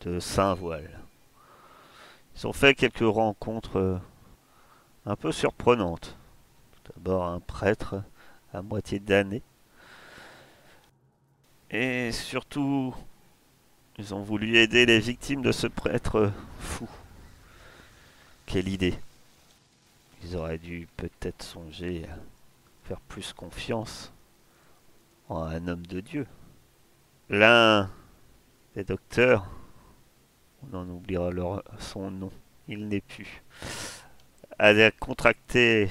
de Saint-Voile. Ils ont fait quelques rencontres euh, un peu surprenantes. D'abord un prêtre à moitié damné. Et surtout, ils ont voulu aider les victimes de ce prêtre fou. Quelle idée. Ils auraient dû peut-être songer à faire plus confiance en un homme de Dieu. L'un des docteurs, on en oubliera son nom, il n'est plus, a contracté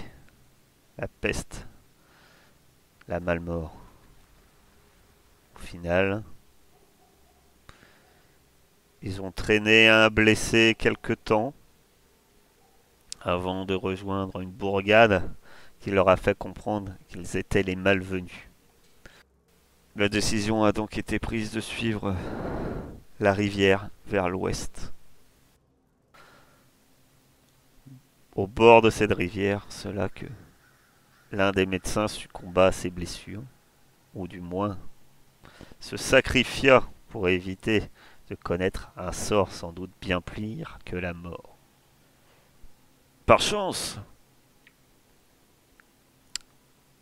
la peste, la malmort. Au final, ils ont traîné un blessé quelque temps avant de rejoindre une bourgade qui leur a fait comprendre qu'ils étaient les malvenus. La décision a donc été prise de suivre la rivière vers l'ouest. Au bord de cette rivière, cela que l'un des médecins succomba à ses blessures, ou du moins se sacrifia pour éviter de connaître un sort sans doute bien pire que la mort. Par chance,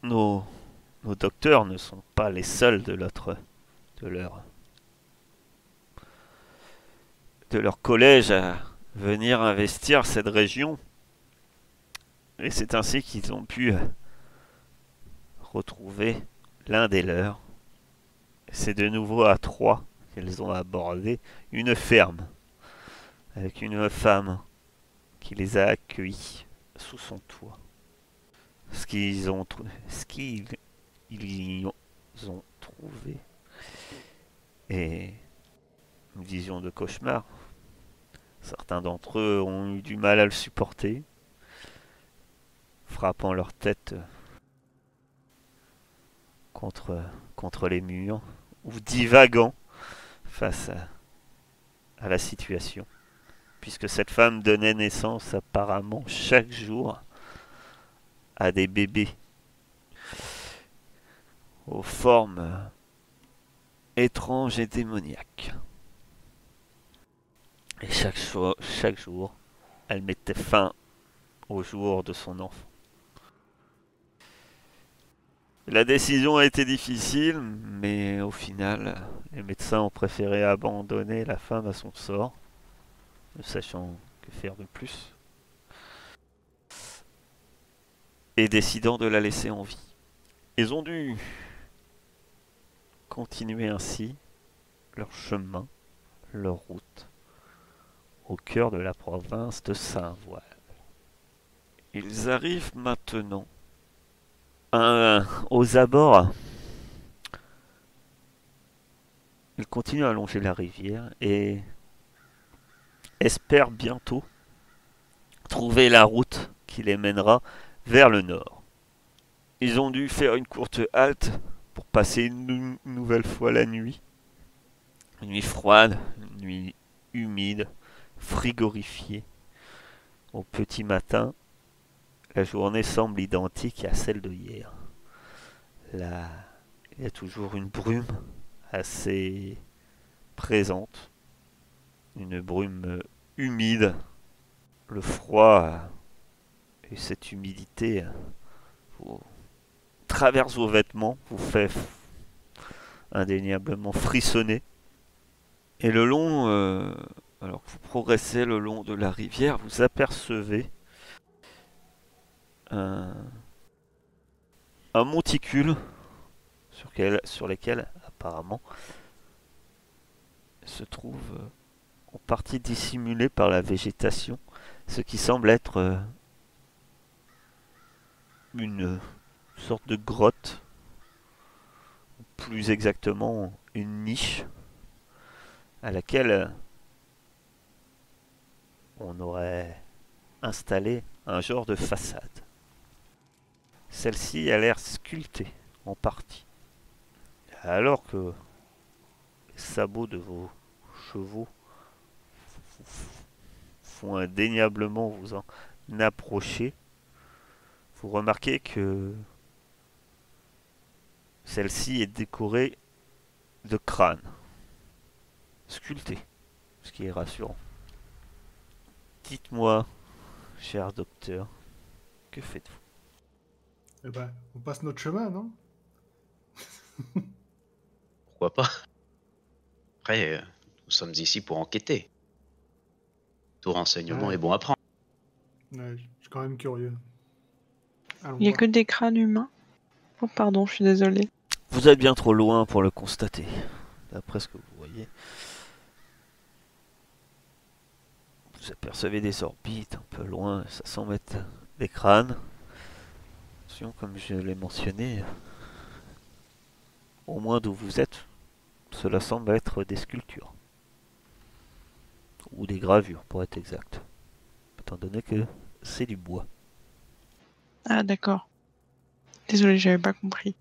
nos nos docteurs ne sont pas les seuls de leur de leur collège à venir investir cette région. Et c'est ainsi qu'ils ont pu retrouver l'un des leurs. C'est de nouveau à trois qu'ils ont abordé une ferme avec une femme qui les a accueillis sous son toit. Ce qu'ils ont, ce ils y ont trouvé. Et une vision de cauchemar. Certains d'entre eux ont eu du mal à le supporter, frappant leur tête contre, les murs, ou divagant face à la situation, puisque cette femme donnait naissance apparemment chaque jour à des bébés aux formes étranges et démoniaques. Et chaque, chaque jour, elle mettait fin au jour de son enfant. La décision a été difficile, mais au final, les médecins ont préféré abandonner la femme à son sort, ne sachant que faire de plus, et décidant de la laisser en vie. Ils ont dû continuer ainsi leur chemin, leur route, au cœur de la province de Saint-Voile. Ils arrivent maintenant aux abords. Ils continuent à longer la rivière et espèrent bientôt trouver la route qui les mènera vers le nord. Ils ont dû faire une courte halte pour passer une nouvelle fois la nuit. Une nuit froide, une nuit humide, frigorifiée. Au petit matin, la journée semble identique à celle de hier. Là, il y a toujours une brume assez présente, une brume humide. Le froid et cette humidité traverse vos vêtements, vous fait indéniablement frissonner. Et le long, euh, alors que vous progressez le long de la rivière, vous apercevez un, monticule sur, sur lesquels apparemment se trouve euh, en partie dissimulé par la végétation, ce qui semble être euh, sorte de grotte, plus exactement une niche à laquelle on aurait installé un genre de façade. Celle-ci a l'air sculptée en partie. Alors que les sabots de vos chevaux font indéniablement vous en approcher, vous remarquez que celle-ci est décorée de crâne sculpté, ce qui est rassurant. Dites-moi, cher docteur, que faites-vous? Eh ben, on passe notre chemin, non? Pourquoi pas? Après, euh, nous sommes ici pour enquêter. Tout renseignement Ouais. est bon à prendre. Ouais, je suis quand même curieux. Allons Il n'y a voir. que des crânes humains? Oh, pardon, je suis désolée. Vous êtes bien trop loin pour le constater, d'après ce que vous voyez. Vous apercevez des orbites un peu loin, ça semble être des crânes. Attention, comme je l'ai mentionné, au moins d'où vous êtes, cela semble être des sculptures. Ou des gravures, pour être exact. Étant donné que c'est du bois. Ah, d'accord. Désolée, j'avais pas compris.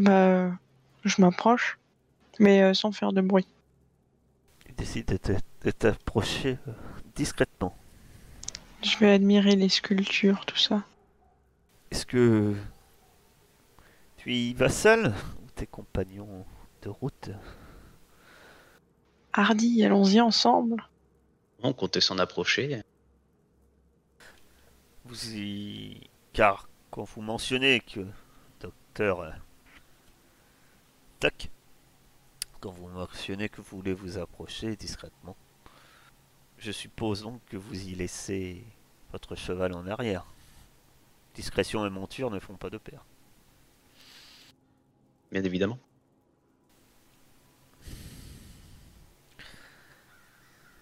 Bah, je m'approche, mais euh, sans faire de bruit. Il décide de t'approcher euh, discrètement. Je vais admirer les sculptures, tout ça. Est-ce que tu y vas seul ou tes compagnons de route? Hardy, allons-y ensemble. On comptait s'en approcher. Vous y... Car quand vous mentionnez que docteur euh, Tac, quand vous mentionnez que vous voulez vous approcher discrètement, je suppose donc que vous y laissez votre cheval en arrière. Discrétion et monture ne font pas de pair. Bien évidemment.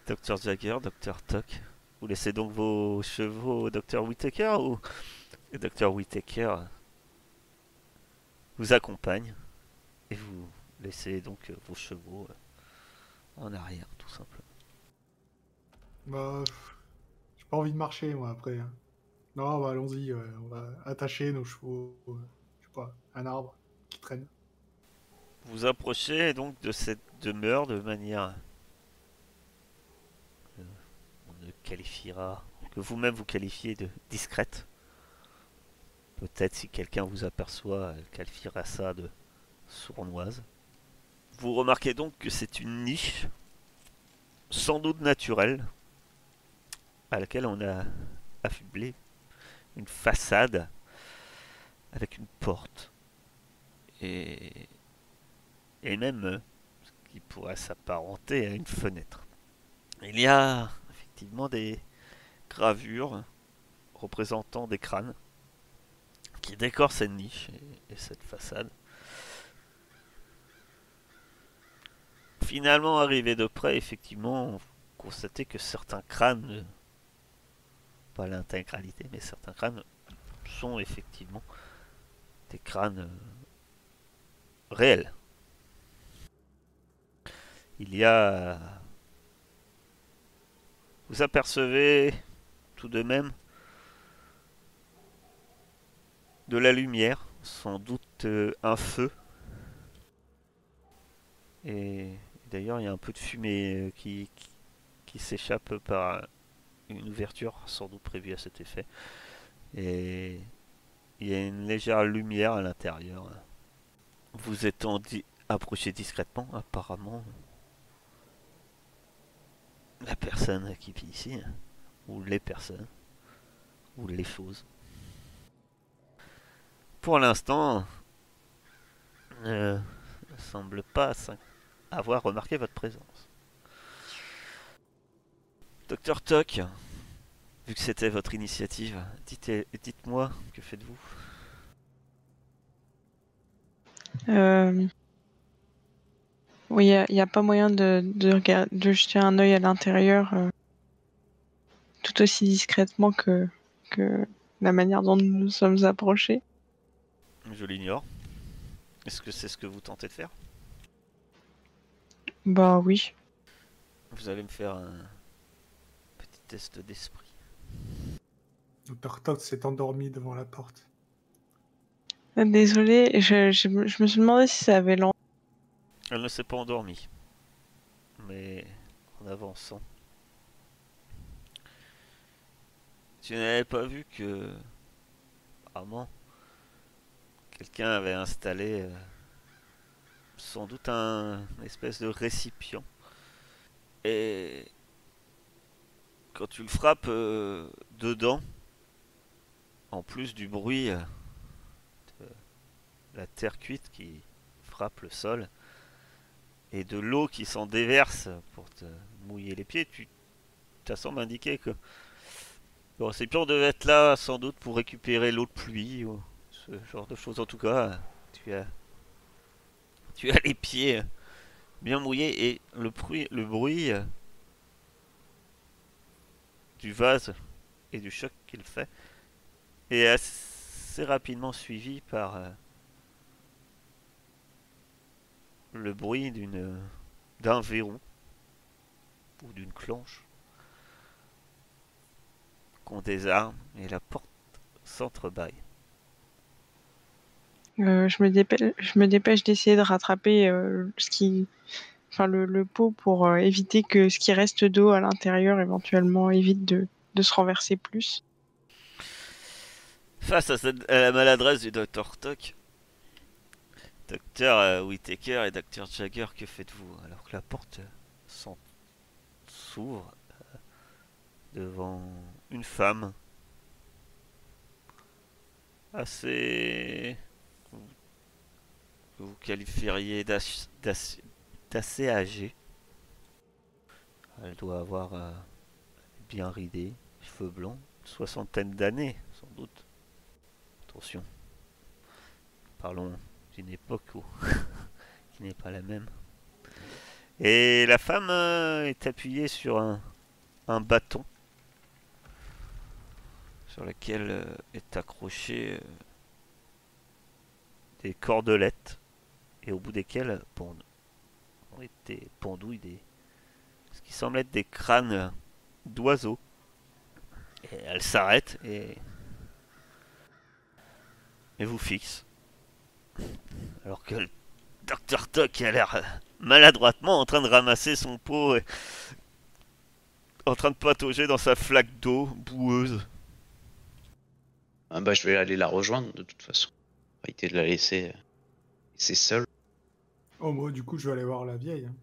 Docteur Jagger, Docteur Tuck, vous laissez donc vos chevaux au Docteur Whittaker ou le Docteur Whittaker vous accompagne et vous laissez donc euh, vos chevaux euh, en arrière tout simplement. Bah, j'ai pas envie de marcher, moi, après. hein. Non, bah, allons-y, ouais, on va attacher nos chevaux, euh, je sais pas, un arbre qui traîne. Vous approchez donc de cette demeure de manière euh, on ne qualifiera que vous-même vous qualifiez de discrète. Peut-être si quelqu'un vous aperçoit, elle qualifiera ça de sournoise. Vous remarquez donc que c'est une niche, sans doute naturelle, à laquelle on a affublé une façade avec une porte. Et même euh, ce qui pourrait s'apparenter à une fenêtre. Il y a effectivement des gravures représentant des crânes qui décorent cette niche et cette façade. Finalement, arrivé de près, effectivement, vous constatez que certains crânes, pas l'intégralité, mais certains crânes sont effectivement des crânes euh, réels. Il y a... Vous apercevez tout de même de la lumière, sans doute euh, un feu. Et d'ailleurs, il y a un peu de fumée euh, qui, s'échappe par une ouverture, sans doute prévue à cet effet. Et il y a une légère lumière à l'intérieur. Vous étant di- approché discrètement, apparemment, la personne qui vit ici, ou les personnes, ou les choses. Pour l'instant, ne semble pas avoir remarqué votre présence. Docteur Tuck, vu que c'était votre initiative, dites- dites-moi, que faites-vous? Euh... Oui, il n'y a, pas moyen de, de, regard- de jeter un œil à l'intérieur euh, tout aussi discrètement que, que la manière dont nous nous sommes approchés. Je l'ignore. Est-ce que c'est ce que vous tentez de faire? Bah oui. Vous allez me faire un petit test d'esprit. Dr. Todd s'est endormi devant la porte. Euh, Désolée, je, je, me- je me suis demandé si ça avait lancé. Elle ne s'est pas endormie. Mais en avançant. Tu n'avais pas vu que. Apparemment. Quelqu'un avait installé. euh, sans doute un espèce de récipient. Et quand tu le frappes euh, dedans, en plus du bruit euh, de la terre cuite qui frappe le sol et de l'eau qui s'en déverse pour te mouiller les pieds, tu ça semble indiquer que le récipient devait être là sans doute pour récupérer l'eau de pluie ou ce genre de choses. En tout cas, tu as, tu as les pieds bien mouillés et le bruit, du vase et du choc qu'il fait est assez rapidement suivi par euh, le bruit d'une d'un verrou ou d'une clenche qu'on désarme et la porte s'entrebâille. Euh, je me dépêche, d'essayer de rattraper euh, ce qui, enfin le, pot pour euh, éviter que ce qui reste d'eau à l'intérieur éventuellement évite de, se renverser plus. Face à, la maladresse du Dr. Tock, Dr. euh, Whittaker et Dr. Jagger, que faites-vous alors que la porte s'ouvre devant une femme assez vous qualifieriez d'as- d'as- d'assez âgée. Elle doit avoir euh, bien ridé, cheveux blancs, soixantaine d'années sans doute. Attention, parlons d'une époque qui n'est pas la même. Et la femme euh, est appuyée sur un, bâton sur lequel euh, est accroché des cordelettes et au bout desquelles pendent, ont été pendouilles des ce qui semble être des crânes d'oiseaux. Et elle s'arrête et et vous fixe. Alors que le Dr Tock a l'air maladroitement en train de ramasser son pot et en train de patauger dans sa flaque d'eau boueuse. Ah bah, je vais aller la rejoindre de toute façon. Arrêter de la laisser, euh, laisser seule. Oh, moi, du coup, je vais aller voir la vieille. hein.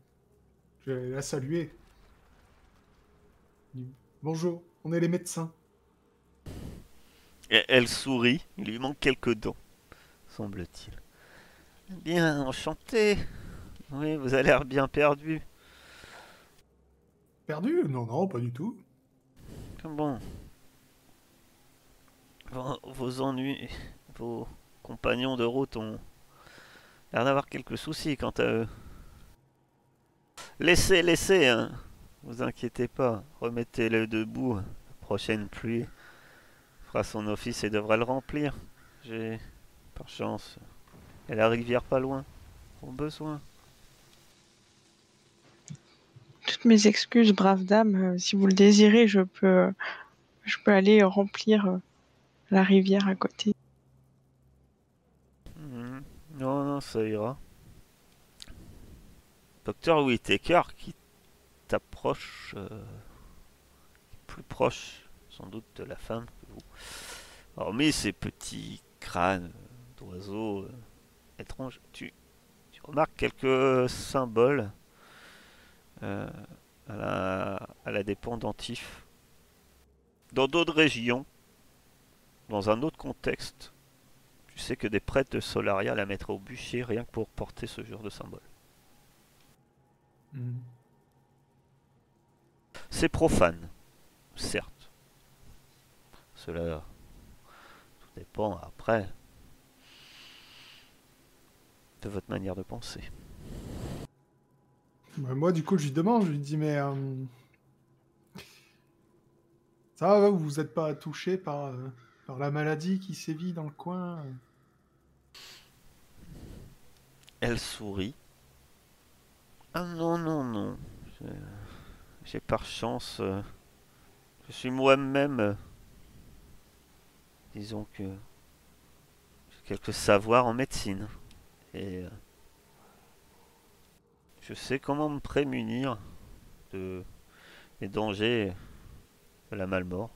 Je vais la saluer. Bonjour, on est les médecins. Et elle sourit, il lui manque quelques dents, semble-t-il. Bien, enchanté. Oui, vous avez l'air bien perdu. Perdu? Non, non, pas du tout. Bon. Vos ennuis, vos compagnons de route ont d'avoir quelques soucis quant à eux. Laissez, laissez, hein. Vous inquiétez pas. Remettez-le debout. La prochaine pluie fera son office et devrait le remplir. J'ai, par chance, a la rivière pas loin. Au besoin. Toutes mes excuses, brave dame. euh, si vous le désirez, je peux, je peux aller remplir euh, la rivière à côté. Non, non, ça ira. Docteur Whittaker qui t'approche, euh, plus proche sans doute de la femme que vous. Hormis ces petits crânes d'oiseaux euh, étranges, tu, tu remarques quelques symboles euh, à, la, à la des pendentifs. Dans d'autres régions, dans un autre contexte, tu sais que des prêtres de Solaria la mettraient au bûcher rien que pour porter ce genre de symbole. Hmm. C'est profane, certes. Cela tout dépend après de votre manière de penser. Bah, moi, du coup, je lui demande, je lui dis, mais... euh, Ça va, vous n'êtes pas touché par, euh, par la maladie qui sévit dans le coin Elle sourit. Ah non, non, non. J'ai par chance. euh, je suis moi-même. disons que. J'ai quelques savoirs en médecine. Et. euh, je sais comment me prémunir de, des dangers de la malmort.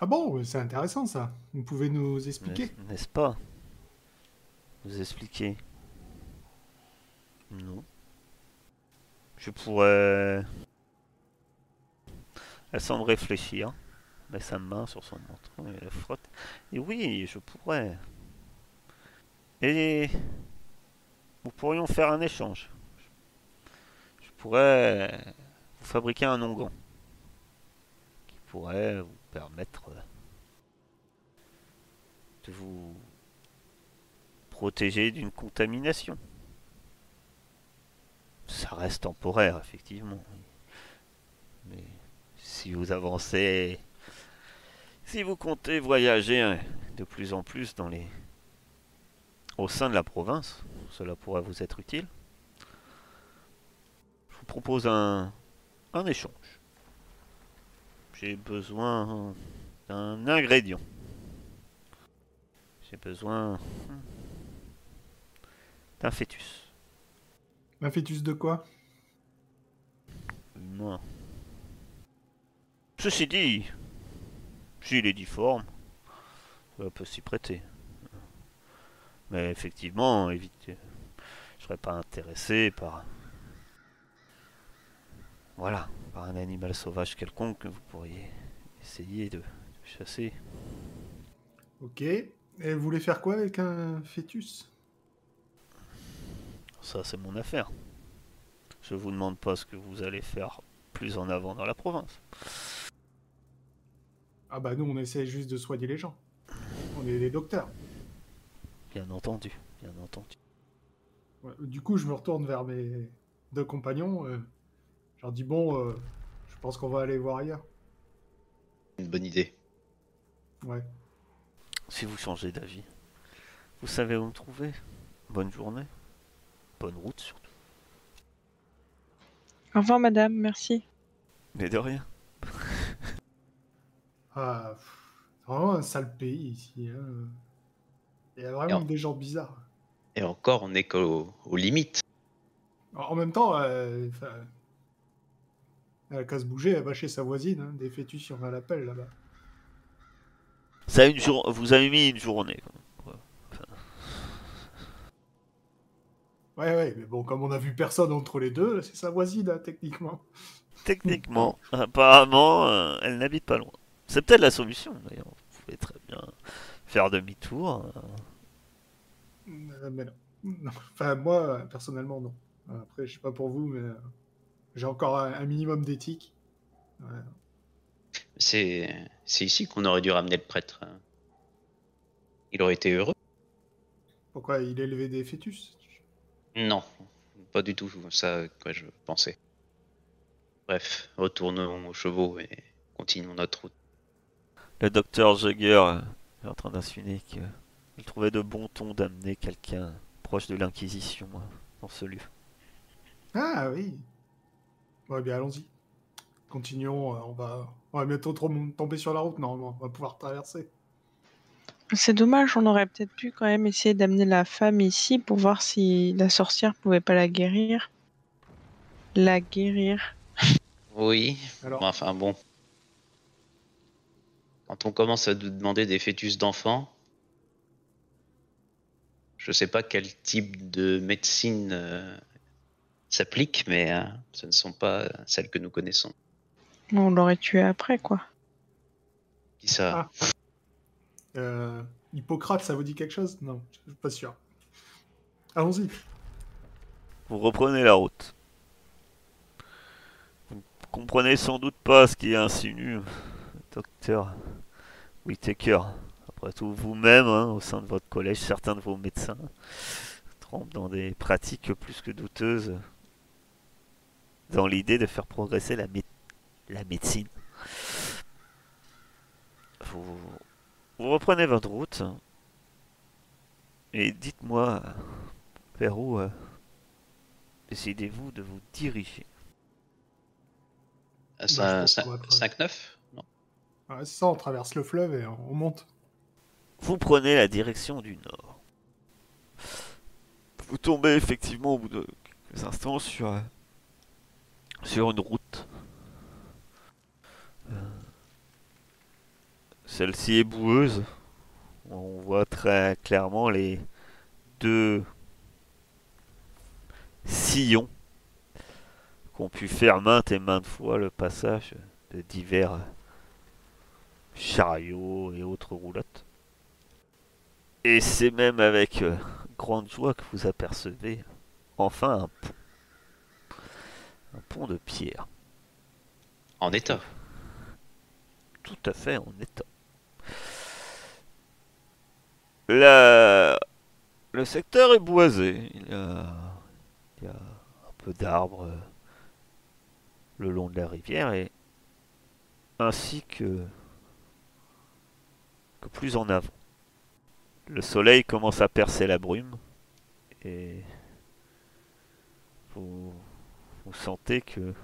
Ah bon, c'est intéressant ça. Vous pouvez nous expliquer N'est- N'est-ce pas Vous expliquer. Non. Je pourrais. Elle semble réfléchir. Met sa main sur son menton et la frotte. Et oui, je pourrais. Et nous pourrions faire un échange. Je pourrais vous fabriquer un onguent qui pourrait vous permettre de vous protéger d'une contamination. Ça reste temporaire, effectivement. Mais si vous avancez, si vous comptez voyager hein, de plus en plus dans les au sein de la province, cela pourrait vous être utile. Je vous propose un, un échange. J'ai besoin d'un ingrédient. J'ai besoin d'un fœtus. Un fœtus de quoi? Humain. Ceci dit, s'il est difforme, ça peut s'y prêter. Mais effectivement, évitez. Je serais pas intéressé par. Voilà, par un animal sauvage quelconque que vous pourriez essayer de, de chasser. Ok. Et vous voulez faire quoi avec un fœtus? Ça, c'est mon affaire. Je vous demande pas ce que vous allez faire plus en avant dans la province. Ah bah nous, on essaie juste de soigner les gens. On est des docteurs. Bien entendu, bien entendu. Ouais, Du coup, je me retourne vers mes deux compagnons. euh, je leur dis bon, euh, je pense qu'on va aller voir ailleurs. Une bonne idée. Ouais. Si vous changez d'avis, vous savez où me trouver. Bonne journée. Bonne route surtout. Au revoir, madame, merci. Mais de rien. Ah, pff, c'est vraiment un sale pays ici. hein. Il y a vraiment des gens bizarres. Et encore, on est qu'aux aux limites. En même temps, euh, elle a qu'à se bouger, elle va chez sa voisine. hein, des fœtus, on a l'appel là-bas. Ça a une jour... Vous avez mis une journée. quoi. Ouais, ouais, mais bon, comme on a vu personne entre les deux, c'est sa voisine, hein, techniquement. Techniquement, apparemment, euh, elle n'habite pas loin. C'est peut-être la solution d'ailleurs. Vous pouvez très bien faire demi-tour. euh. Euh, mais non. Non. Enfin, moi, personnellement, non. Après, je sais pas pour vous, mais euh, j'ai encore un, un minimum d'éthique. Ouais. C'est c'est ici qu'on aurait dû ramener le prêtre. hein. Il aurait été heureux. Pourquoi il élevait des fœtus? Non, pas du tout ça quoi je pensais. Bref, retournons aux chevaux et continuons notre route. Le docteur Jugger est en train d'insinuer qu'il trouvait de bon ton d'amener quelqu'un proche de l'Inquisition euh, dans ce lieu. Ah oui. Ouais, bien, allons-y. Continuons, euh, on va, on va bientôt tom- tomber sur la route, normalement. On va pouvoir traverser. C'est dommage, on aurait peut-être pu quand même essayer d'amener la femme ici pour voir si la sorcière pouvait pas la guérir. La guérir. Oui, Alors, enfin bon. Quand on commence à nous demander des fœtus d'enfants, je sais pas quel type de médecine euh, s'applique, mais euh, ce ne sont pas celles que nous connaissons. On l'aurait tué après, quoi. Qui ça? Ah. euh, Hippocrate, ça vous dit quelque chose? Non, je suis pas sûr. Allons-y. Vous reprenez la route. Vous ne comprenez sans doute pas ce qui insinue docteur Whittaker. Après tout, vous-même, hein, au sein de votre collège, certains de vos médecins trempent dans des pratiques plus que douteuses dans l'idée de faire progresser la, mé- la médecine. Vous, vous reprenez votre route et dites-moi vers où euh, décidez-vous de vous diriger? Euh, je cin- pense cin- qu'on va tra- 5-9 Non? Ouais, c'est ça, on traverse le fleuve et on, on monte. Vous prenez la direction du nord. Vous tombez effectivement au bout de quelques instants sur, euh, sur une route. Celle-ci est boueuse. On voit très clairement les deux sillons qu'ont pu faire maintes et maintes fois le passage de divers chariots et autres roulottes. Et c'est même avec euh, grande joie que vous apercevez enfin un. Un pont de pierre. En état. Tout à fait en état. La... Le secteur est boisé. Il y a, il y a un peu d'arbres le long de la rivière et ainsi que, que plus en avant. Le soleil commence à percer la brume et vous, vous sentez que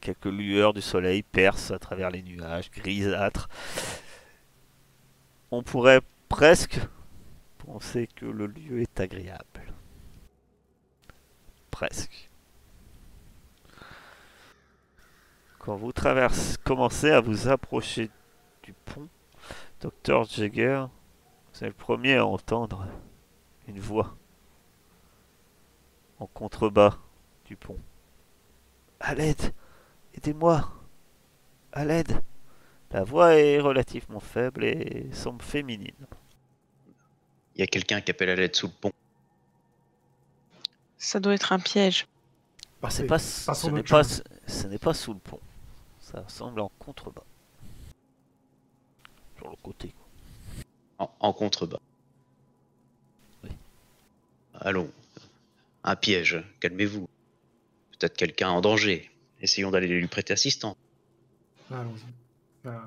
quelques lueurs du soleil percent à travers les nuages grisâtres. On pourrait presque penser que le lieu est agréable. Presque. Quand vous traversez, commencez à vous approcher du pont, Dr Jagger, vous êtes le premier à entendre une voix en contrebas du pont. À l'aide Aidez-moi À l'aide La voix est relativement faible et semble féminine. Il y a quelqu'un qui appelle à l'aide sous le pont. Ça doit être un piège. Ah, c'est pas, ce n'est pas, ce n'est pas sous le pont. Ça semble en contrebas. Sur le côté. quoi. En, en contrebas. Oui. Allons. Un piège. Calmez-vous. Peut-être quelqu'un en danger. Essayons d'aller lui prêter assistance. Allons-y. Euh,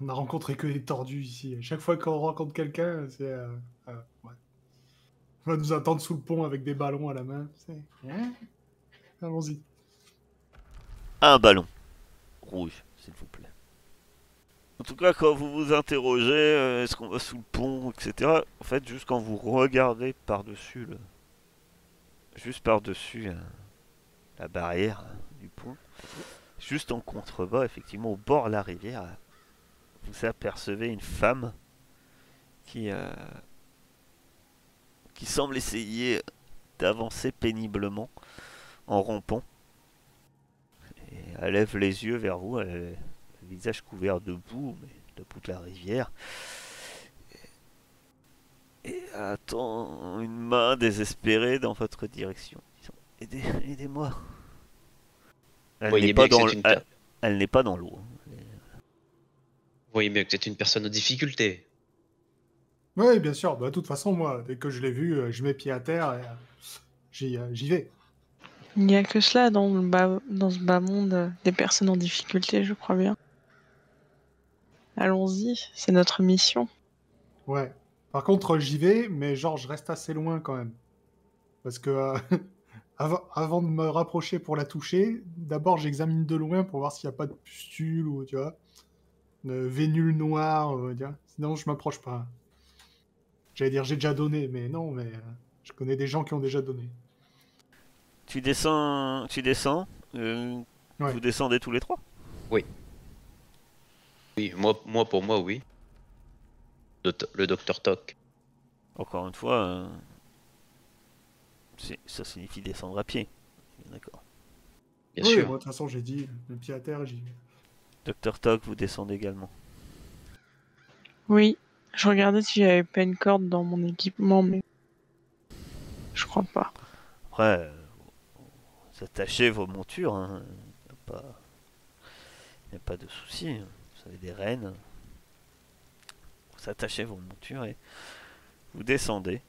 on a rencontré que des tordus ici. Chaque fois qu'on rencontre quelqu'un, c'est. euh, euh, ouais. On va nous attendre sous le pont avec des ballons à la main. c'est- Hein? Allons-y. Un ballon. Rouge, s'il vous plaît. En tout cas, quand vous vous interrogez, euh, est-ce qu'on va sous le pont, etc. En fait, juste quand vous regardez par-dessus le... Juste par-dessus euh, la barrière euh, du pont, juste en contrebas, effectivement, au bord de la rivière, euh, vous apercevez une femme qui... semble essayer d'avancer péniblement en rompant. Et elle lève les yeux vers vous, elle le visage couvert de boue, de bout de la rivière. Et attend une main désespérée dans votre direction. Aidez, aidez-moi. Elle Voyez n'est pas que dans c'est l- une elle- elle n'est pas dans l'eau. Vous voyez bien que c'est une personne en difficulté. Oui, bien sûr. Bah, de toute façon, moi, dès que je l'ai vu, euh, je mets pied à terre et euh, j'y euh, j'y vais. Il n'y a que cela dans, le bas, dans ce bas monde des personnes en difficulté, je crois bien. Allons-y, c'est notre mission. Ouais. Par contre, j'y vais, mais genre, je reste assez loin quand même. Parce que euh, avant, avant de me rapprocher pour la toucher, d'abord, j'examine de loin pour voir s'il n'y a pas de pustule ou, tu vois, de vénule noire, euh, tu vois. Sinon, je m'approche pas. J'allais dire, j'ai déjà donné, mais non, mais euh, je connais des gens qui ont déjà donné. Tu descends, tu descends. euh, Ouais. Vous descendez tous les trois? Oui, moi, moi pour moi, oui. Le, docteur Toc. Encore une fois, euh, ça signifie descendre à pied. D'accord. Bien oui, sûr. moi, de toute façon, j'ai dit, le pied à terre, j'y vais. Docteur Toc, vous descendez également. Oui, je regardais si j'avais pas une corde dans mon équipement, mais je crois pas. Après, euh, vous attachez vos montures. Il n'y a, pas... y a pas de souci. hein. Vous avez des rênes. Vous attachez vos montures et vous descendez.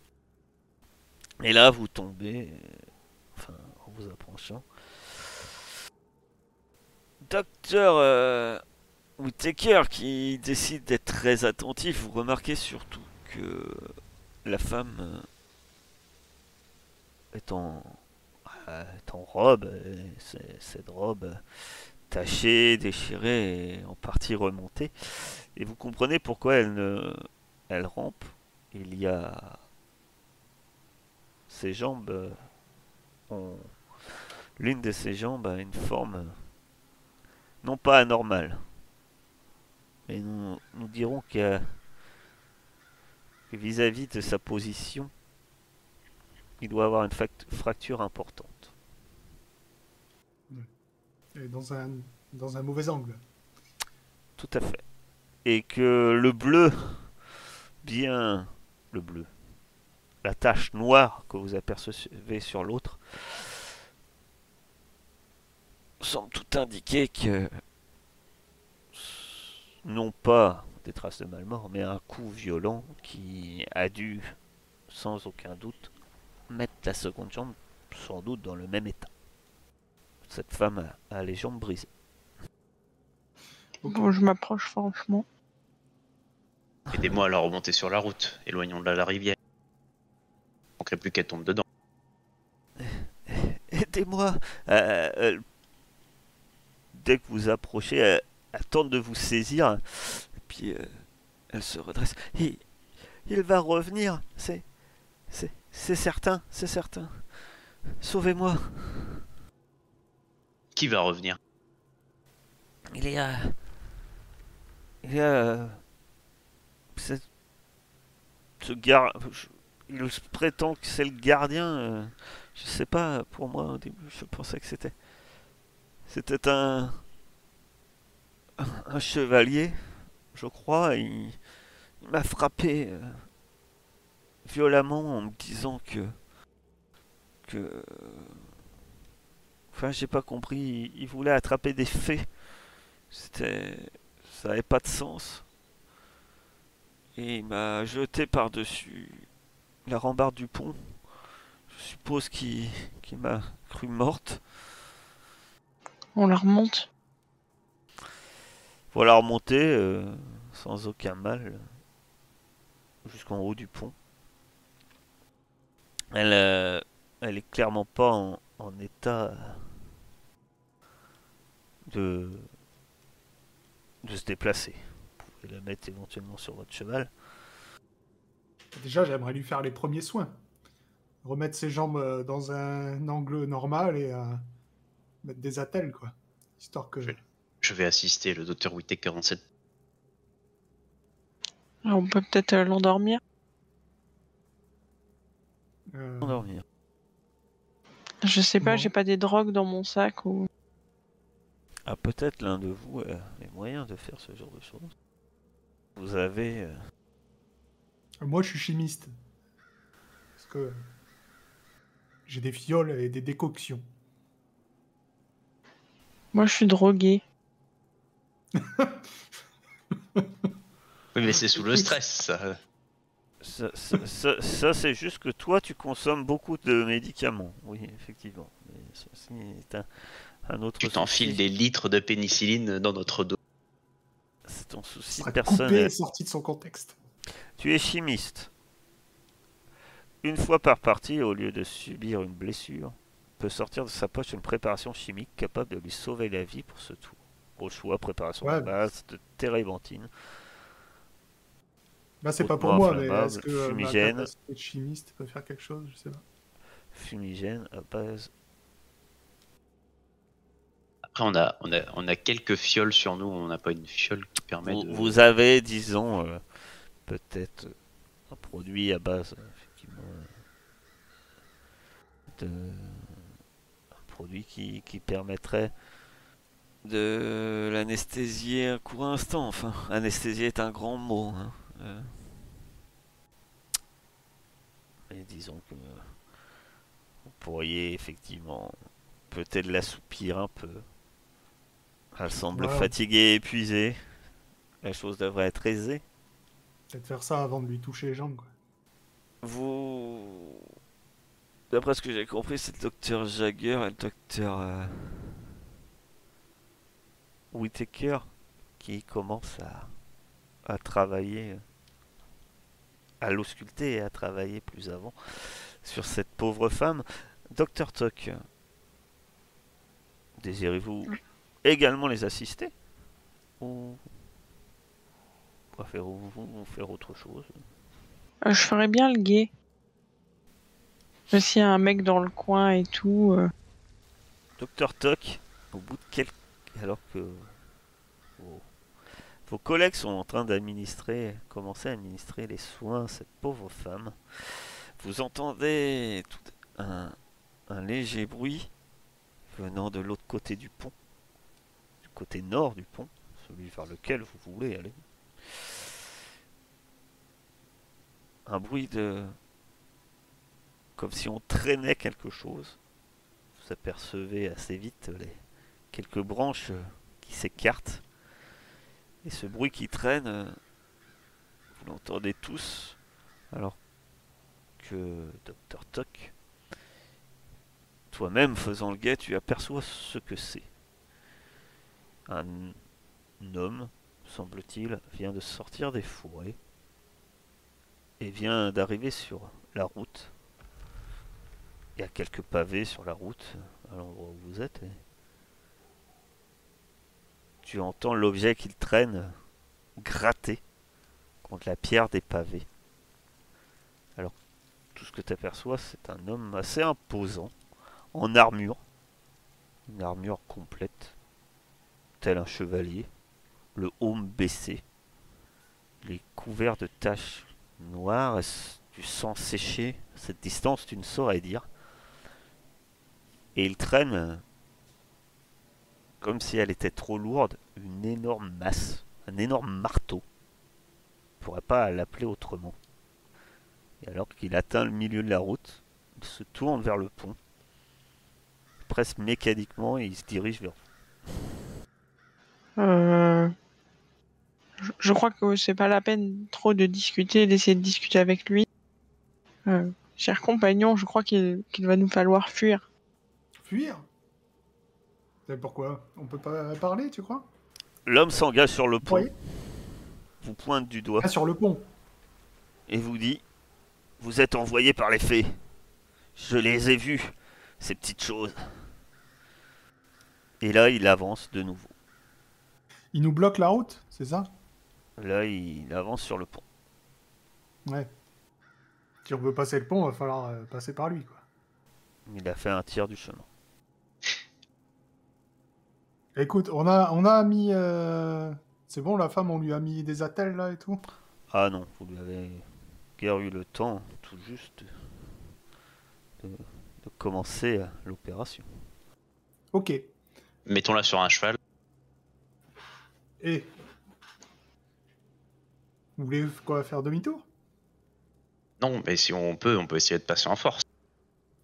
Et là, vous tombez. euh, Enfin, en vous approchant. Docteur euh, qui décide d'être très attentif. Vous remarquez surtout que la femme euh, est en, euh, est en robe, et cette robe tachée, déchirée et en partie remontée. Et vous comprenez pourquoi elle ne, elle rampe. Il y a ses jambes euh, l'une de ses jambes a une forme non pas anormale, mais nous, dirons que vis-à-vis de sa position, il doit avoir une fracture importante. Et dans un, dans un mauvais angle. Tout à fait. Et que le bleu, bien le bleu, la tache noire que vous apercevez sur l'autre, semble tout indiquer que non pas des traces de malmort, mais un coup violent qui a dû, sans aucun doute, mettre la seconde jambe sans doute dans le même état. Cette femme a, a les jambes brisées. Bon, je m'approche franchement. Aidez-moi à la remonter sur la route. Éloignons-la de la rivière. Il manquerait plus qu'elle tombe dedans. Aidez-moi Euh, euh, Dès que vous approchez, elle, elle tente de vous saisir. Puis euh, elle se redresse. Il, il va revenir, c'est. C'est c'est certain, c'est certain. Sauvez-moi. Qui va revenir? Il y a. Il y a. euh, cette- Ce gar... Il se prétend que c'est le gardien. euh, Je sais pas, pour moi au début, je pensais que c'était. C'était un. Un chevalier, je crois. il m'a frappé euh, violemment en me disant que. Que. Enfin, j'ai pas compris. Il, voulait attraper des fées. C'était. Ça avait pas de sens. Et il m'a jeté par-dessus la rambarde du pont. Je suppose qu'il m'a cru morte. On la remonte. Voilà remonter euh, sans aucun mal jusqu'en haut du pont. Elle, euh, elle est clairement pas en, en état de, de se déplacer. Vous pouvez la mettre éventuellement sur votre cheval. Déjà, j'aimerais lui faire les premiers soins. Remettre ses jambes euh, dans un angle normal et euh, mettre des attelles, quoi. Histoire que. Je vais- Je vais assister le docteur Wittek 47. On peut peut-être euh, l'endormir. euh, Endormir. Je sais pas, Bon. j'ai pas des drogues dans mon sac ou. Ah, peut-être l'un de vous a les moyens de faire ce genre de choses. Vous avez. euh, Moi, je suis chimiste. Parce que j'ai des fioles et des décoctions. Moi, je suis droguée. Oui, mais c'est sous le stress, ça. Ça, ça- ça- ça, c'est juste que toi, tu consommes beaucoup de médicaments. Oui, effectivement. Mais ceci est un, un autre Tu t'enfiles des litres de pénicilline dans notre dos. C'est ton souci sera coupé et sorti de son contexte. Tu es chimiste. Une fois par partie, au lieu de subir une blessure, peut sortir de sa poche une préparation chimique capable de lui sauver la vie pour ce tour. Au choix, préparation Ouais. de base de térébenthine. Là, c'est pas pour moi, mais inflammable, est-ce que euh, ma fumigène. capacité de chimiste peut faire quelque chose? Je sais pas. Fumigène à base. Après, on a, on, a, on a quelques fioles sur nous. On n'a pas une fiole qui permet Vous, de. vous avez, disons, euh, peut-être un produit à base, euh, effectivement, de... un produit qui, qui permettrait de l'anesthésier un court instant. Enfin, anesthésier est un grand mot. hein, euh. Disons que vous pourriez effectivement peut-être l'assoupir un peu. Elle semble fatiguée et épuisée. La chose devrait être aisée. Peut-être faire ça avant de lui toucher les jambes, quoi. Vous. D'après ce que j'ai compris, c'est le docteur Jagger et le docteur. euh, Whittaker qui commencent à, à travailler. à l'ausculter et à travailler plus avant sur cette pauvre femme. Docteur Tuck, désirez-vous également les assister Ou. préférez-vous faire autre chose Euh, je ferais bien le gay. S'il y a un mec dans le coin et tout. euh, Docteur Tuck, au bout de quelques... Alors que vos, vos collègues sont en train d'administrer, commencer à administrer les soins à cette pauvre femme, Vous entendez tout un, un léger bruit venant de l'autre côté du pont, côté nord du pont, celui vers lequel vous voulez aller. Un bruit de... comme si on traînait quelque chose. Vous apercevez assez vite les quelques branches qui s'écartent. Et ce bruit qui traîne, vous l'entendez tous, alors que Dr. Tuck, toi-même faisant le guet, tu aperçois ce que c'est. Un homme, semble-t-il, vient de sortir des fourrés et vient d'arriver sur la route. Il y a quelques pavés sur la route à l'endroit où vous êtes. tu entends l'objet qu'il traîne gratter contre la pierre des pavés. Alors, tout ce que tu aperçois, c'est un homme assez imposant, en armure, une armure complète, un chevalier, le haume baissé, les couverts de taches noires, du sang séché, cette distance, tu ne saurais dire. Et il traîne, comme si elle était trop lourde, une énorme masse, un énorme marteau. On pourrait pas l'appeler autrement. Et alors qu'il atteint le milieu de la route, il se tourne vers le pont, presque mécaniquement, et il se dirige vers Euh, je- Je crois que c'est pas la peine trop de discuter, d'essayer de discuter avec lui. Euh, cher compagnon, je crois qu'il va nous falloir fuir. Fuir? Mais pourquoi? On peut pas parler, tu crois? L'homme s'engage sur le pont, Oui. vous pointe du doigt Ah, sur le pont. et vous dit Vous êtes envoyé par les fées. Je les ai vus, ces petites choses. Et là, il avance de nouveau. Il nous bloque la route, c'est ça? Là, il avance sur le pont. Ouais. Si on veut passer le pont, va falloir euh, passer par lui, quoi. Il a fait un tir du chemin. Écoute, on a, on a mis. euh, C'est bon, la femme, on lui a mis des attelles là et tout? Ah non, vous lui avez guère eu le temps, tout juste, de, de commencer euh, l'opération. Ok. Mettons-la sur un cheval. Et. Vous voulez quoi faire demi-tour? Non, mais si on peut, on peut essayer de passer en force.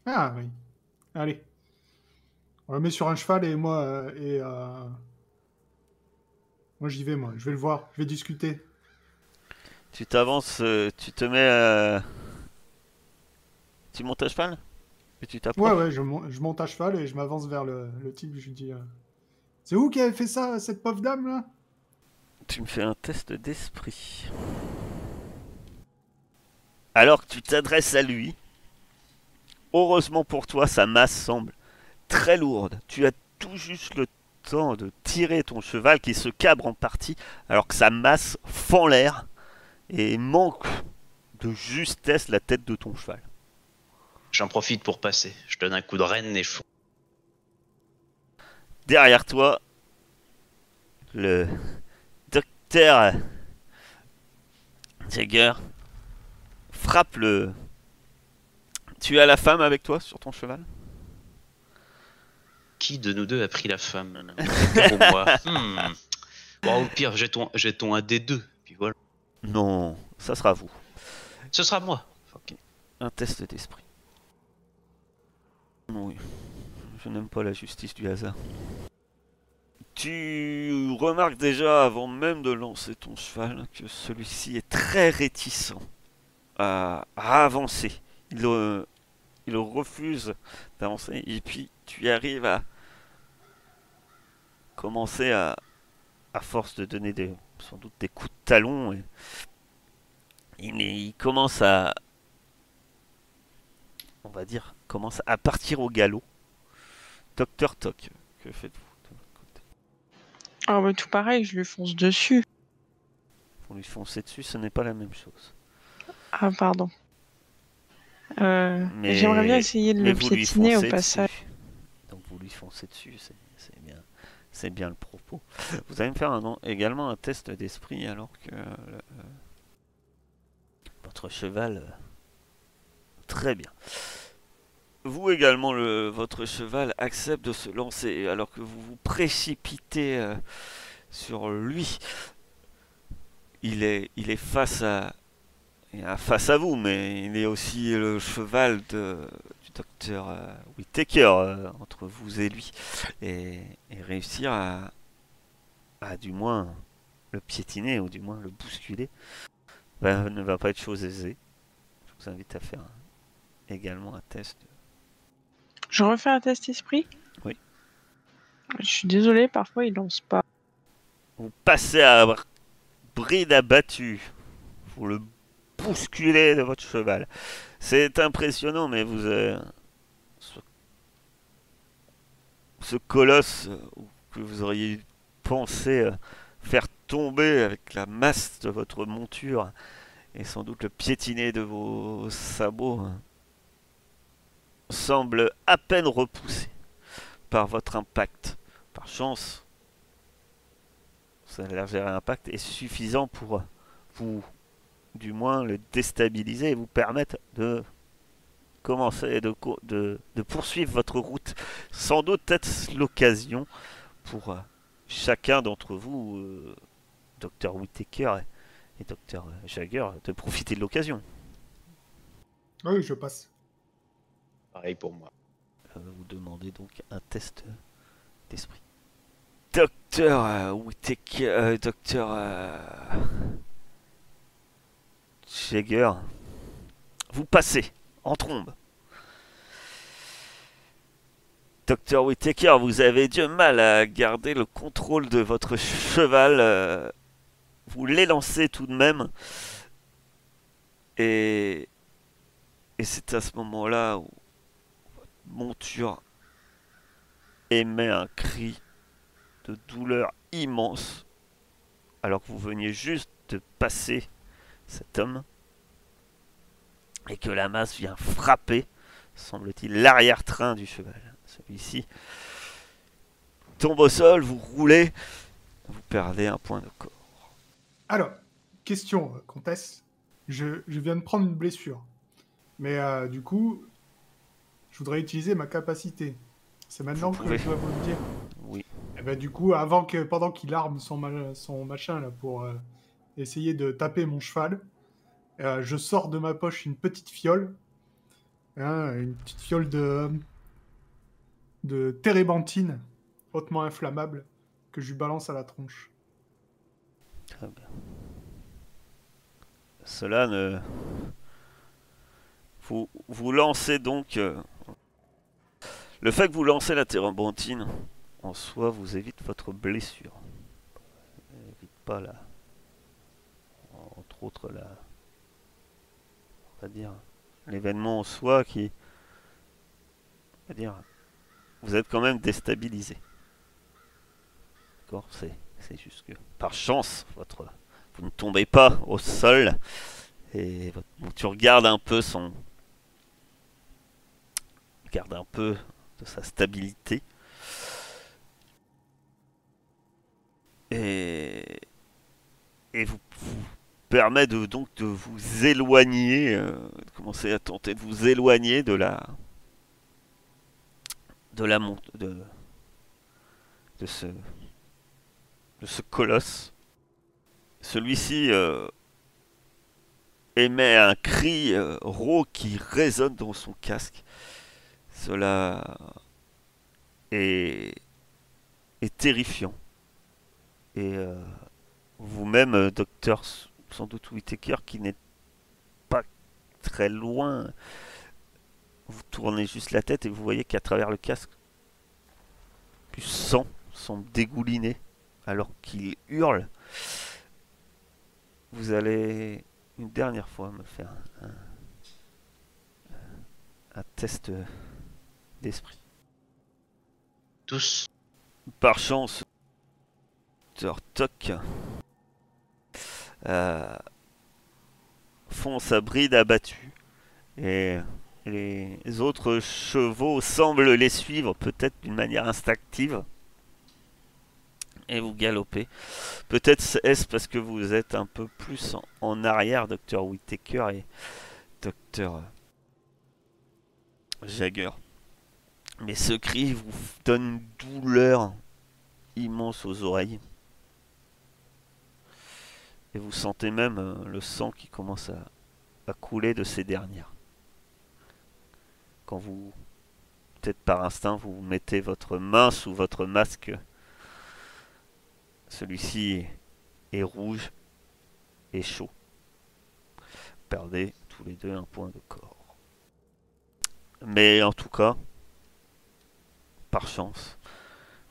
Ah oui. Allez. On la met sur un cheval et moi. euh, et euh, Moi j'y vais, moi. Je vais le voir. Je vais discuter. Tu t'avances, euh, tu te mets. euh, Tu montes à cheval? Et tu t'approches? Ouais, ouais, je, mon- je monte à cheval et je m'avance vers le, le type. Je lui dis. euh, C'est où qui avait fait ça, cette pauvre dame là? Tu me fais un test d'esprit. Alors que tu t'adresses à lui, heureusement pour toi, sa masse semble très lourde. Tu as tout juste le temps de tirer ton cheval qui se cabre en partie, alors que sa masse fend l'air et manque de justesse la tête de ton cheval. J'en profite pour passer. Je donne un coup de renne et je. Derrière toi, le docteur Jagger frappe le. Tu as la femme avec toi sur ton cheval? Qui de nous deux a pris la femme? Moi Hmm. Bon, au pire, jetons, jetons un des deux. Puis voilà. Non, ça sera vous. Ce sera moi. Un test d'esprit. Oui, je n'aime pas la justice du hasard. Tu remarques déjà avant même de lancer ton cheval que celui-ci est très réticent à, avancer. Il, euh, il refuse d'avancer et puis tu arrives à commencer à, à force de donner des, sans doute des coups de talon et il, il commence à, on va dire, commence à partir au galop. Docteur Toc, que faites-vous? Ah tout pareil, je lui fonce dessus. Pour lui foncer dessus, ce n'est pas la même chose. Ah pardon. Euh, Mais- J'aimerais bien essayer de Mais le piétiner au passage. dessus. Donc vous lui foncez dessus, c'est c'est bien, c'est bien le propos. Vous allez me faire un- également un test d'esprit alors que euh, votre cheval euh, Très bien. Vous également, le, votre cheval accepte de se lancer alors que vous vous précipitez euh, sur lui. Il est, il est face à, face à vous, mais il est aussi le cheval de, du docteur euh, Whittaker euh, entre vous et lui. Et, réussir à, à du moins le piétiner ou du moins le bousculer ben, ne va pas être chose aisée. Je vous invite à faire également un test. Je refais un test esprit Oui. Je suis désolée, parfois il lance pas. Vous passez à br- bride abattue. Vous le bousculez de votre cheval. C'est impressionnant, mais vous... euh, ce, ce colosse euh, que vous auriez pensé euh, faire tomber avec la masse de votre monture et sans doute le piétiner de vos sabots euh, semble à peine repoussé par votre impact. Par chance, ce léger impact est suffisant pour vous, du moins, le déstabiliser et vous permettre de commencer, de, de, de poursuivre votre route. Sans doute être l'occasion pour euh, chacun d'entre vous, euh, Dr. Whittaker et, et Dr. Jagger, de profiter de l'occasion. Oui, je passe. Pareil pour moi. Euh, vous demandez donc un test d'esprit. Docteur euh, Whittaker, euh, Docteur euh, Jagger, vous passez en trombe. Docteur Whittaker, vous avez du mal à garder le contrôle de votre cheval. vous l'élancez tout de même. Et, et c'est à ce moment-là où monture émet un cri de douleur immense alors que vous veniez juste de passer cet homme et que la masse vient frapper, semble-t-il, l'arrière-train du cheval. Celui-ci tombe au sol, vous roulez, vous perdez un point de corps. Alors, question, euh, comtesse. Je, viens de prendre une blessure. Mais euh, du coup, je voudrais utiliser ma capacité. C'est maintenant que je dois vous le dire. Oui, Et ben du coup, avant que, pendant qu'il arme son, ma- son machin là pour euh, essayer de taper mon cheval, euh, je sors de ma poche une petite fiole, hein, une petite fiole de de térébenthine hautement inflammable que je lui balance à la tronche. très bien. Cela ne... Vous, vous lancez donc... euh, Le fait que vous lancez la térébenthine, en soi, vous évite votre blessure. Évite pas la... Entre autres, la... On va dire... L'événement en soi qui... On va dire... Vous êtes quand même déstabilisé. D'accord C'est c'est juste que... Par chance, votre... Vous ne tombez pas au sol. Et votre monture garde un peu son... Garde un peu de sa stabilité. Et, vous, permet de, donc de vous éloigner, euh, de commencer à tenter de vous éloigner de la de la mont- de, de ce de ce colosse. Celui-ci euh, émet un cri euh, qui résonne dans son casque. Cela est, terrifiant. Et euh, vous-même, euh, docteur, sans doute Whittaker, qui n'est pas très loin, vous tournez juste la tête et vous voyez qu'à travers le casque, du sang semble dégouliner alors qu'il hurle. Vous allez une dernière fois me faire un, test d'esprit. Tous. Par chance, Dr. Toc euh, fonce à bride abattue et les autres chevaux semblent les suivre peut-être d'une manière instinctive et vous galopez. Peut-être est-ce parce que vous êtes un peu plus en, en arrière, Dr. Whittaker et Dr. Jagger. Mais ce cri vous donne une douleur immense aux oreilles. Et vous sentez même euh, le sang qui commence à, à couler de ces dernières. Quand vous, peut-être par instinct, vous mettez votre main sous votre masque, celui-ci est rouge et chaud. Perdez tous les deux un point de corps. Mais en tout cas, par chance,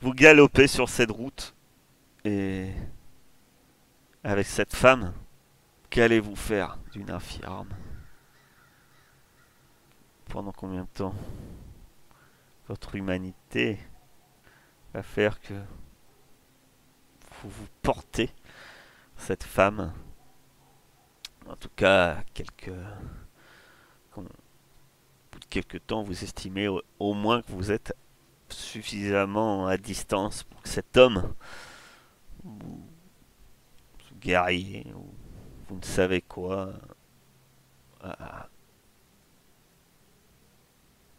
vous galopez sur cette route et avec cette femme, qu'allez-vous faire d'une infirme? Pendant combien de temps Votre humanité va faire que vous vous portez cette femme? En tout cas, quelques quelques temps, vous estimez au moins que vous êtes suffisamment à distance pour que cet homme vous guerrier ou vous ne savez quoi euh,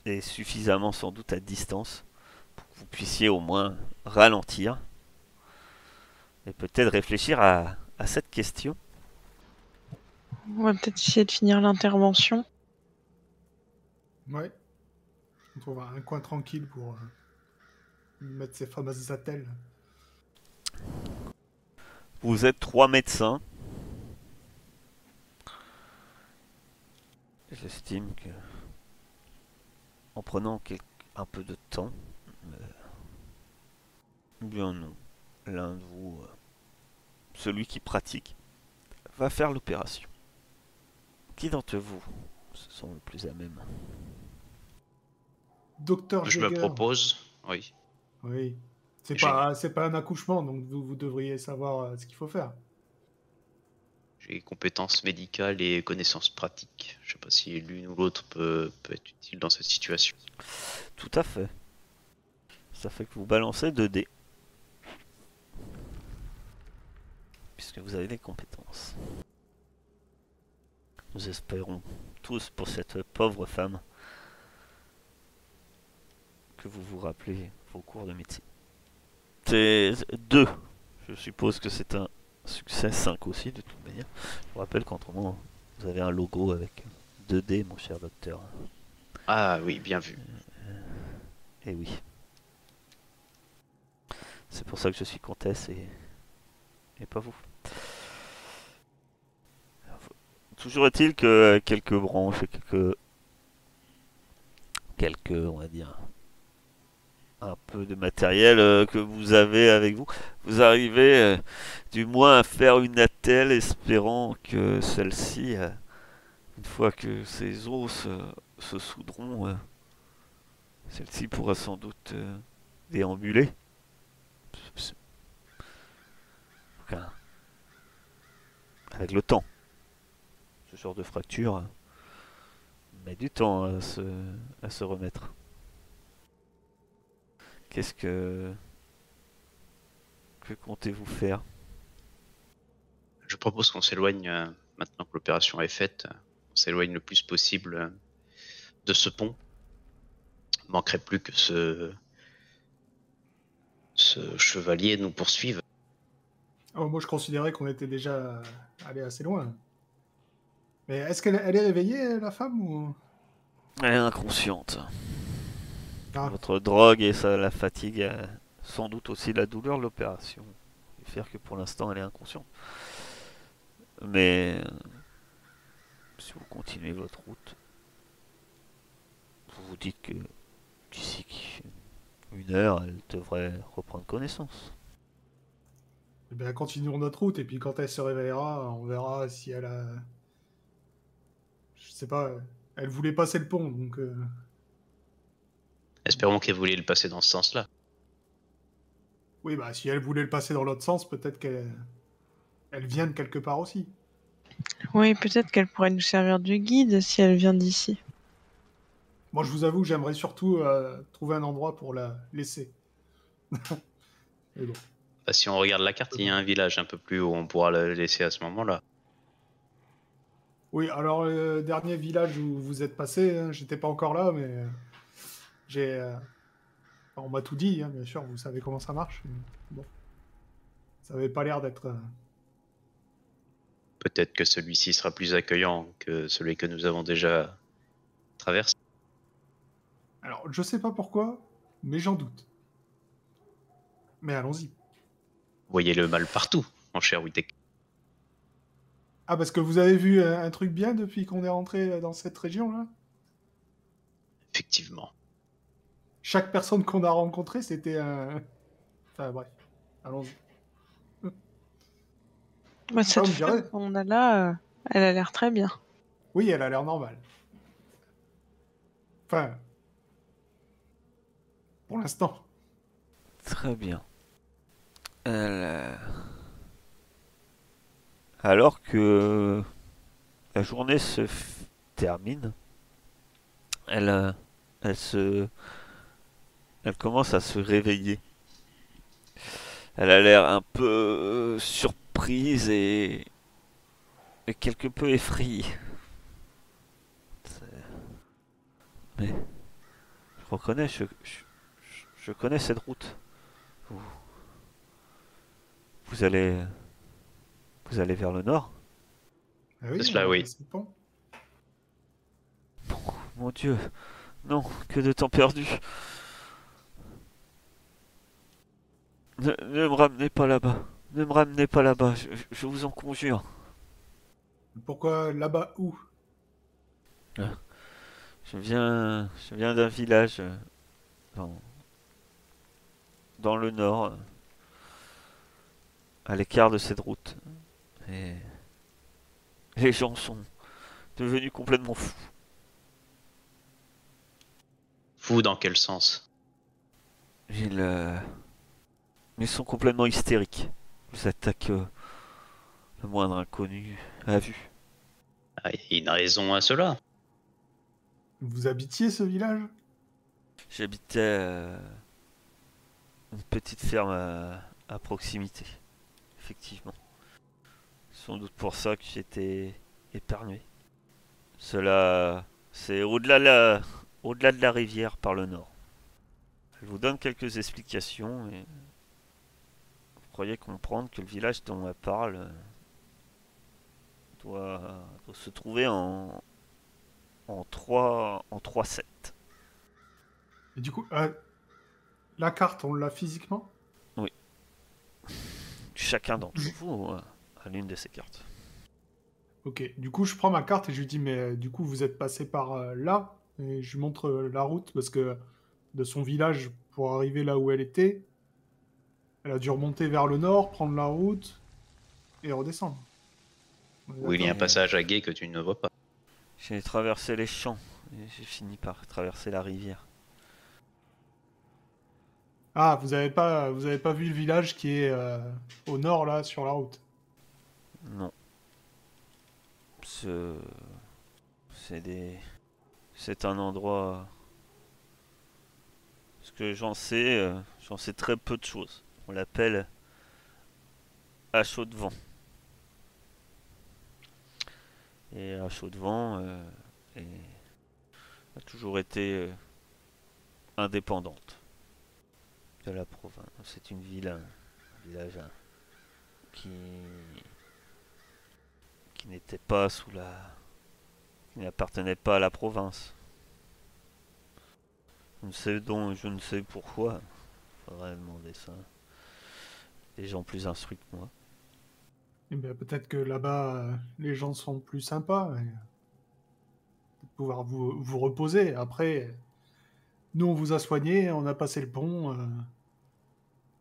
est suffisamment sans doute à distance pour que vous puissiez au moins ralentir et peut-être réfléchir à, à cette question. On va peut-être essayer de finir l'intervention. Ouais. On trouve un coin tranquille pour euh, mettre ces fameuses attelles. Vous êtes trois médecins. J'estime que en prenant un peu de temps, euh, bien non, l'un de vous, euh, celui qui pratique, va faire l'opération. Qui d'entre vous se sont le plus à même? Docteur Je me propose, oui. Oui. C'est pas, c'est pas un accouchement, donc vous, vous devriez savoir euh, ce qu'il faut faire. J'ai compétences médicales et connaissances pratiques. Je sais pas si l'une ou l'autre peut, peut être utile dans cette situation. Tout à fait. Ça fait que vous balancez 2 dés. Puisque vous avez des compétences. Nous espérons tous pour cette pauvre femme que vous vous rappelez vos cours de médecine. C'est 2. Je suppose que c'est un succès 5 aussi de toute manière. Je vous rappelle qu'entrement vous avez un logo avec 2 dés mon cher docteur. Ah oui, bien vu. Eh oui. C'est pour ça que je suis comtesse et, et pas vous. Alors, faut- Toujours est-il que euh, quelques branches et quelques quelques, on va dire, un peu de matériel euh, que vous avez avec vous, vous arrivez euh, du moins à faire une attelle espérant que celle-ci, euh, une fois que ses os se, soudront, celle-ci pourra sans doute déambuler. Avec le temps. Ce genre de fracture met du temps à se remettre. Qu'est-ce que... Que comptez-vous faire? Je propose qu'on s'éloigne, euh, maintenant que l'opération est faite, on s'éloigne le plus possible euh, de ce pont. Il manquerait plus que ce, ce chevalier nous poursuive. Oh, moi, je considérais qu'on était déjà allé assez loin. Mais est-ce qu'elle elle est réveillée, la femme ou... Elle est inconsciente. Ah. Votre drogue et ça, la fatigue, euh, sans doute aussi la douleur de l'opération. Et faire que pour l'instant elle est inconsciente. Mais euh, si vous continuez votre route, vous vous dites que d'ici une heure, elle devrait reprendre connaissance. Eh bien, continuons notre route, et puis quand elle se réveillera, on verra si elle a... Je sais pas, elle voulait passer le pont, donc... euh, Espérons qu'elle voulait le passer dans ce sens-là. Oui, bah, si elle voulait le passer dans l'autre sens, peut-être qu'elle... Elle vient de quelque part aussi. Oui, peut-être qu'elle pourrait nous servir de guide si elle vient d'ici. Moi, je vous avoue, j'aimerais surtout euh, trouver un endroit pour la laisser. Mais bon. Bah, si on regarde la carte, il y a un village un peu plus haut, on pourra le laisser à ce moment-là. Oui, alors le dernier village où vous êtes passé, hein, j'étais pas encore là, mais euh, j'ai. euh, on m'a tout dit, hein, bien sûr, vous savez comment ça marche. mais Bon. Ça avait pas l'air d'être. euh, Peut-être que celui-ci sera plus accueillant que celui que nous avons déjà traversé. Alors, je sais pas pourquoi, mais j'en doute. Mais allons-y. Vous voyez le mal partout, mon cher Witek. Ah, parce que vous avez vu euh, un truc bien depuis qu'on est rentré dans cette région-là? Effectivement. Chaque personne qu'on a rencontrée, c'était un. Enfin, bref. Allons-y. Moi, cette direz. femme qu'on a là, euh, elle a l'air très bien. Oui, elle a l'air normale. Enfin. Pour l'instant. Très bien. Elle, euh, Alors que la journée se f- termine, elle, euh, elle se, elle commence à se réveiller. Elle a l'air un peu euh, surprise et, et quelque peu effrayée. Mais je reconnais, je, je, je- connais cette route. Vous, vous allez, vous allez vers le nord? Ah C'est cela, oui. Mon Dieu, non, que de temps perdu. Ne, ne me ramenez pas là-bas. Ne me ramenez pas là-bas, je, je vous en conjure. Pourquoi là-bas où? Je viens, je viens d'un village euh, dans, dans le nord, euh, à l'écart de cette route. Et les gens sont devenus complètement fous. Fou dans quel sens? Ils, euh, ils sont complètement hystériques. Ils attaquent euh, le moindre inconnu à vue. Ah, Il y a une raison à cela. Vous habitiez ce village? J'habitais euh, une petite ferme à, à proximité, effectivement. Sans doute pour ça que j'étais épargné. Cela, c'est au-delà de la, au-delà de la rivière par le nord. Je vous donne quelques explications et croyez comprendre que le village dont elle parle euh, doit, doit se trouver en en 3 en 3-7. Et du coup, euh, la carte, on l'a physiquement? Chacun d'entre vous euh, a l'une de ces cartes. Ok, du coup, je prends ma carte et je lui dis, mais du coup, vous êtes passé par euh, là Et je lui montre euh, la route parce que de son village pour arriver là où elle était, elle a dû remonter vers le nord, prendre la route et redescendre. Où il y a un passage à guet que tu ne vois pas. J'ai traversé les champs et j'ai fini par traverser la rivière. Ah, vous avez pas, vous avez pas vu le village qui est euh, au nord là sur la route? Non. Ce... C'est des... C'est un endroit... Ce que j'en sais, euh, j'en sais très peu de choses. On l'appelle à chaud de vent. Et à chaud de vent euh, est- a toujours été euh, indépendante de la province. C'est une ville, un, village qui qui n'était pas sous la qui n'appartenait pas à la province. Je ne sais donc, je ne sais pourquoi. Faudrait demander ça. Gens plus instruits que moi. Eh bien, peut-être que là-bas, euh, les gens sont plus sympas. pouvoir vous, vous reposer. Après, nous, on vous a soigné, on a passé le pont.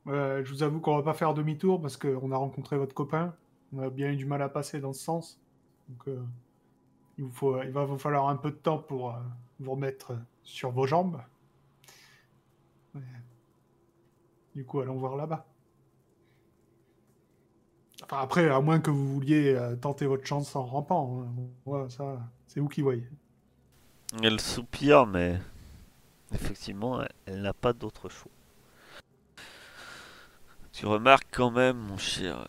euh, je vous avoue qu'on va pas faire demi-tour parce qu'on a rencontré votre copain. On a bien eu du mal à passer dans ce sens. Euh, il, vous faut, il va vous falloir un peu de temps pour vous remettre sur vos jambes. Du coup, allons voir là-bas. Enfin, après, à moins que vous vouliez euh, tenter votre chance en rampant. hein. Ça, c'est vous qui voyez. Elle soupire, mais effectivement, elle, n'a pas d'autre choix. Tu remarques quand même, mon cher euh,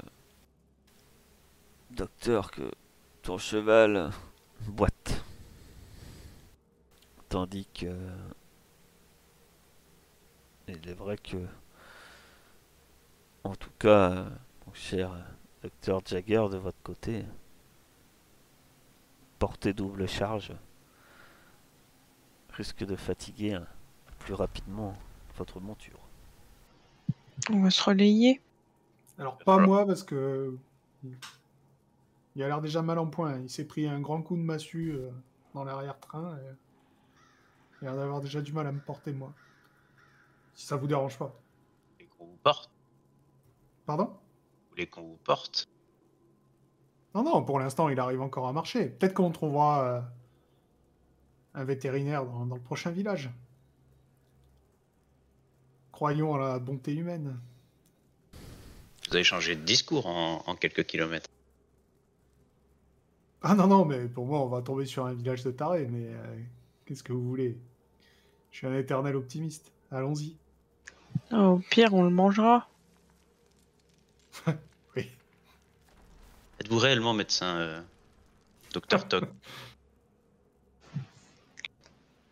docteur, que ton cheval boîte. Tandis que il est vrai que en tout cas, mon cher docteur Jagger, de votre côté, porter double charge risque de fatiguer hein, plus rapidement votre monture. On va se relayer. Alors, pas moi, parce que. Il a l'air déjà mal en point. Il s'est pris un grand coup de massue euh, dans l'arrière-train. Et... Il a l'air d'avoir déjà du mal à me porter, moi. Si ça vous dérange pas. Voulez qu'on vous porte Pardon? Voulez qu'on vous porte Non, non, pour l'instant, il arrive encore à marcher. Peut-être qu'on trouvera euh, un vétérinaire dans, dans le prochain village. Croyons à la bonté humaine. Vous avez changé de discours en, en quelques kilomètres. Ah non, non, mais pour moi, on va tomber sur un village de tarés, mais euh, qu'est-ce que vous voulez? Je suis un éternel optimiste. Allons-y. Au pire, on le mangera. Êtes-vous réellement médecin, euh, docteur Toc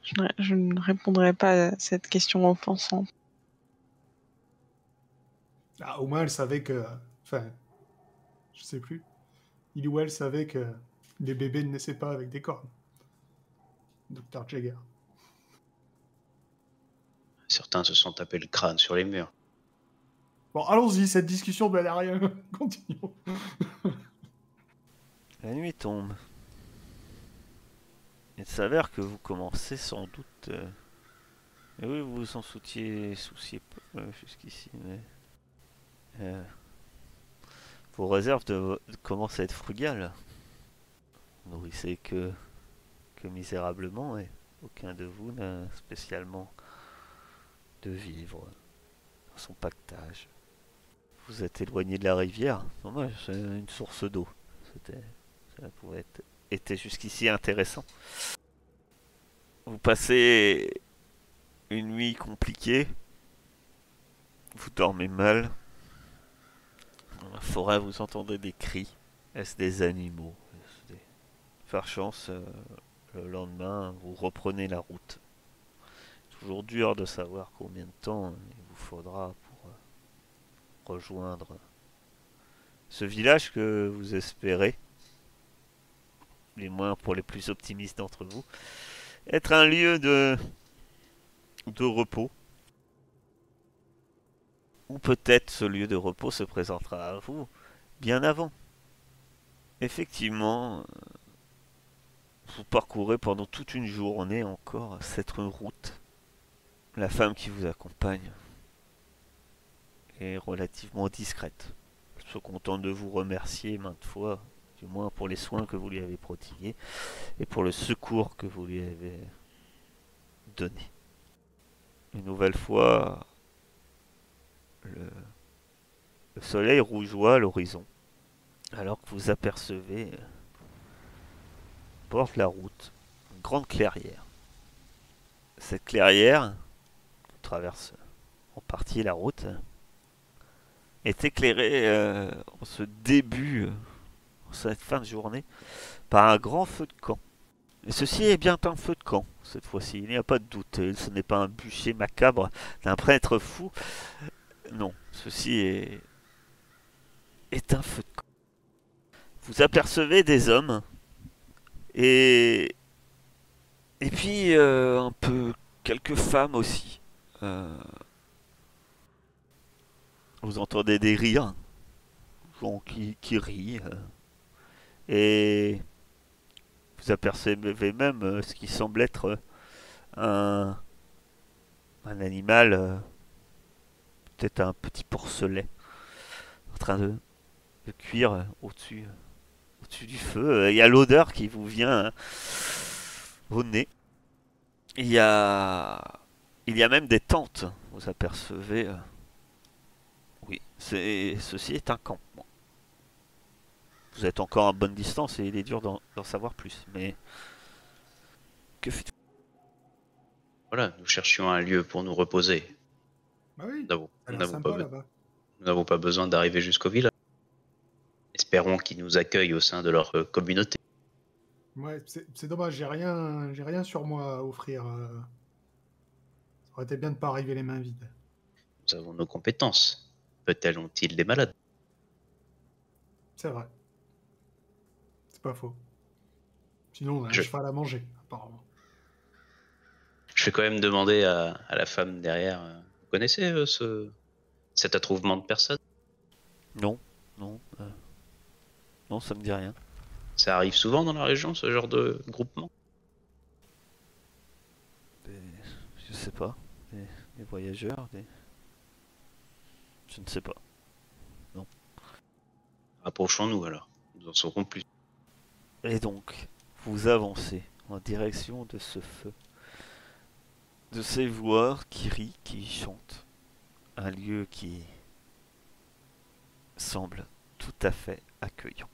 Je, ne- je ne répondrai pas à cette question offensante. Ah, au moins, elle savait que. Enfin, je sais plus. Il ou elle savait que les bébés ne naissaient pas avec des cornes. Docteur Jagger. Certains se sont tapés le crâne sur les murs. Bon, allons-y, cette discussion ne mène à rien. Continuons. La nuit tombe. Il s'avère que vous commencez sans doute. euh, oui, vous vous en souciez, souciez pas euh, jusqu'ici, mais. euh, Vos réserves commencent à être frugales. Vous nourrissez que, que misérablement et aucun de vous n'a spécialement de vivre dans son pactage. Vous êtes éloigné de la rivière. C'est une source d'eau. C'était ça pouvait être était jusqu'ici intéressant. Vous passez une nuit compliquée. Vous dormez mal. Dans la forêt, vous entendez des cris. Est-ce des animaux? Des- Par chance, euh, le lendemain, vous reprenez la route. Toujours dur de savoir combien de temps il vous faudra pour euh, rejoindre ce village que vous espérez les moins pour les plus optimistes d'entre vous, être un lieu de, de repos. Ou peut-être ce lieu de repos se présentera à vous bien avant. Effectivement, euh, vous parcourez pendant toute une journée encore cette route. La femme qui vous accompagne est relativement discrète. Elle se contente de vous remercier maintes fois du moins pour les soins que vous lui avez prodigués et pour le secours que vous lui avez donné. Une nouvelle fois, le, le soleil rougeoie à l'horizon, alors que vous apercevez, de la route, une grande clairière. Cette clairière, qui traverse en partie la route, est éclairée euh, en ce début cette fin de journée par un grand feu de camp. Et ceci est bien un feu de camp, cette fois-ci, il n'y a pas de doute. Ce n'est pas un bûcher macabre d'un prêtre fou. Non, ceci est, un feu de camp. Vous apercevez des hommes et puis euh, un peu quelques femmes aussi. Euh, vous entendez des rires, gens qui, qui rient. euh, et vous apercevez même euh, ce qui semble être euh, un, animal, euh, peut-être un petit porcelet, en train de, de cuire au-dessus au-dessus du feu. Il y a l'odeur qui vous vient hein, au nez. Il y a, il y a même des tentes, vous apercevez. Oui, ceci est un campement. Vous êtes encore à bonne distance et il est dur d'en savoir plus. Mais que faites Voilà, nous cherchions un lieu pour nous reposer. Bah oui, Nous n'avons- pas, be- besoin d'arriver jusqu'au village. Espérons qu'ils nous accueillent au sein de leur euh, communauté. Ouais, c'est dommage, j'ai rien, j'ai rien sur moi à offrir. euh. Ça aurait été bien de pas arriver les mains vides. Nous avons nos compétences. Peut-être ont-ils des malades? C'est vrai. C'est pas faux. Sinon, on a un Je- cheval à manger, apparemment. Je vais quand même demander à, à la femme derrière. euh, Vous connaissez euh, ce, cet attrouvement de personnes Non, non. euh, Non, ça me dit rien. Ça arrive souvent dans la région, ce genre de groupement? Des- Je sais pas. Des, des voyageurs, des. Je ne sais pas. Approchons-nous alors. Nous en saurons plus. Et donc, vous avancez en direction de ce feu. De ces voix qui rient, qui chantent. Un lieu qui semble tout à fait accueillant.